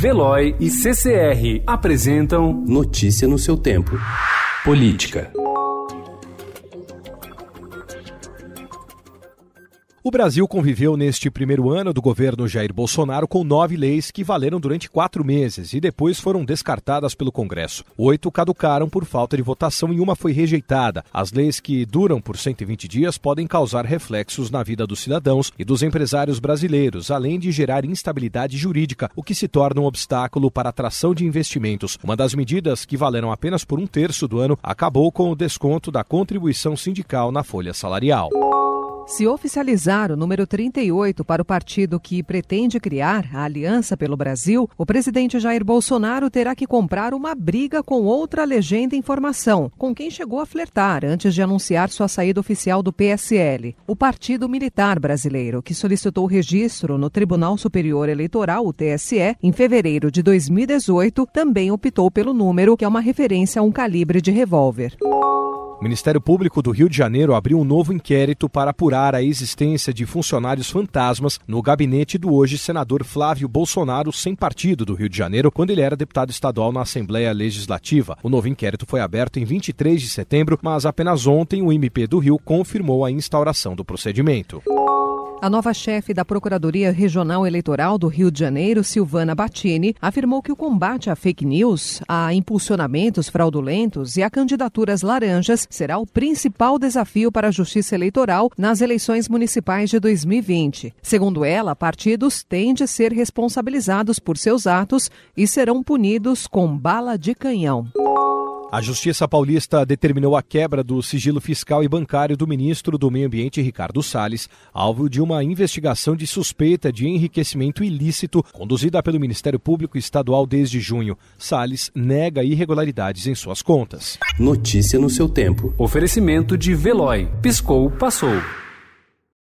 Veloy e CCR apresentam Notícia no seu tempo. Política. O Brasil conviveu neste primeiro ano do governo Jair Bolsonaro com nove leis que valeram durante quatro meses e depois foram descartadas pelo Congresso. Oito caducaram por falta de votação e uma foi rejeitada. As leis que duram por 120 dias podem causar reflexos na vida dos cidadãos e dos empresários brasileiros, além de gerar instabilidade jurídica, o que se torna um obstáculo para a atração de investimentos. Uma das medidas, que valeram apenas por um terço do ano, acabou com o desconto da contribuição sindical na folha salarial. Se oficializar o número 38 para o partido que pretende criar a Aliança pelo Brasil, o presidente Jair Bolsonaro terá que comprar uma briga com outra legenda em formação, com quem chegou a flertar antes de anunciar sua saída oficial do PSL, o Partido Militar Brasileiro, que solicitou registro no Tribunal Superior Eleitoral, o TSE, em fevereiro de 2018, também optou pelo número, que é uma referência a um calibre de revólver. O Ministério Público do Rio de Janeiro abriu um novo inquérito para apurar a existência de funcionários fantasmas no gabinete do hoje senador Flávio Bolsonaro, sem partido do Rio de Janeiro, quando ele era deputado estadual na Assembleia Legislativa. O novo inquérito foi aberto em 23 de setembro, mas apenas ontem o MP do Rio confirmou a instauração do procedimento. A nova chefe da Procuradoria Regional Eleitoral do Rio de Janeiro, Silvana Battini, afirmou que o combate a fake news, a impulsionamentos fraudulentos e a candidaturas laranjas será o principal desafio para a Justiça Eleitoral nas eleições municipais de 2020. Segundo ela, partidos têm de ser responsabilizados por seus atos e serão punidos com bala de canhão. A Justiça Paulista determinou a quebra do sigilo fiscal e bancário do ministro do Meio Ambiente, Ricardo Salles, alvo de uma investigação de suspeita de enriquecimento ilícito conduzida pelo Ministério Público Estadual desde junho. Salles nega irregularidades em suas contas. Notícia no seu tempo. Oferecimento de Veloy. Piscou, passou.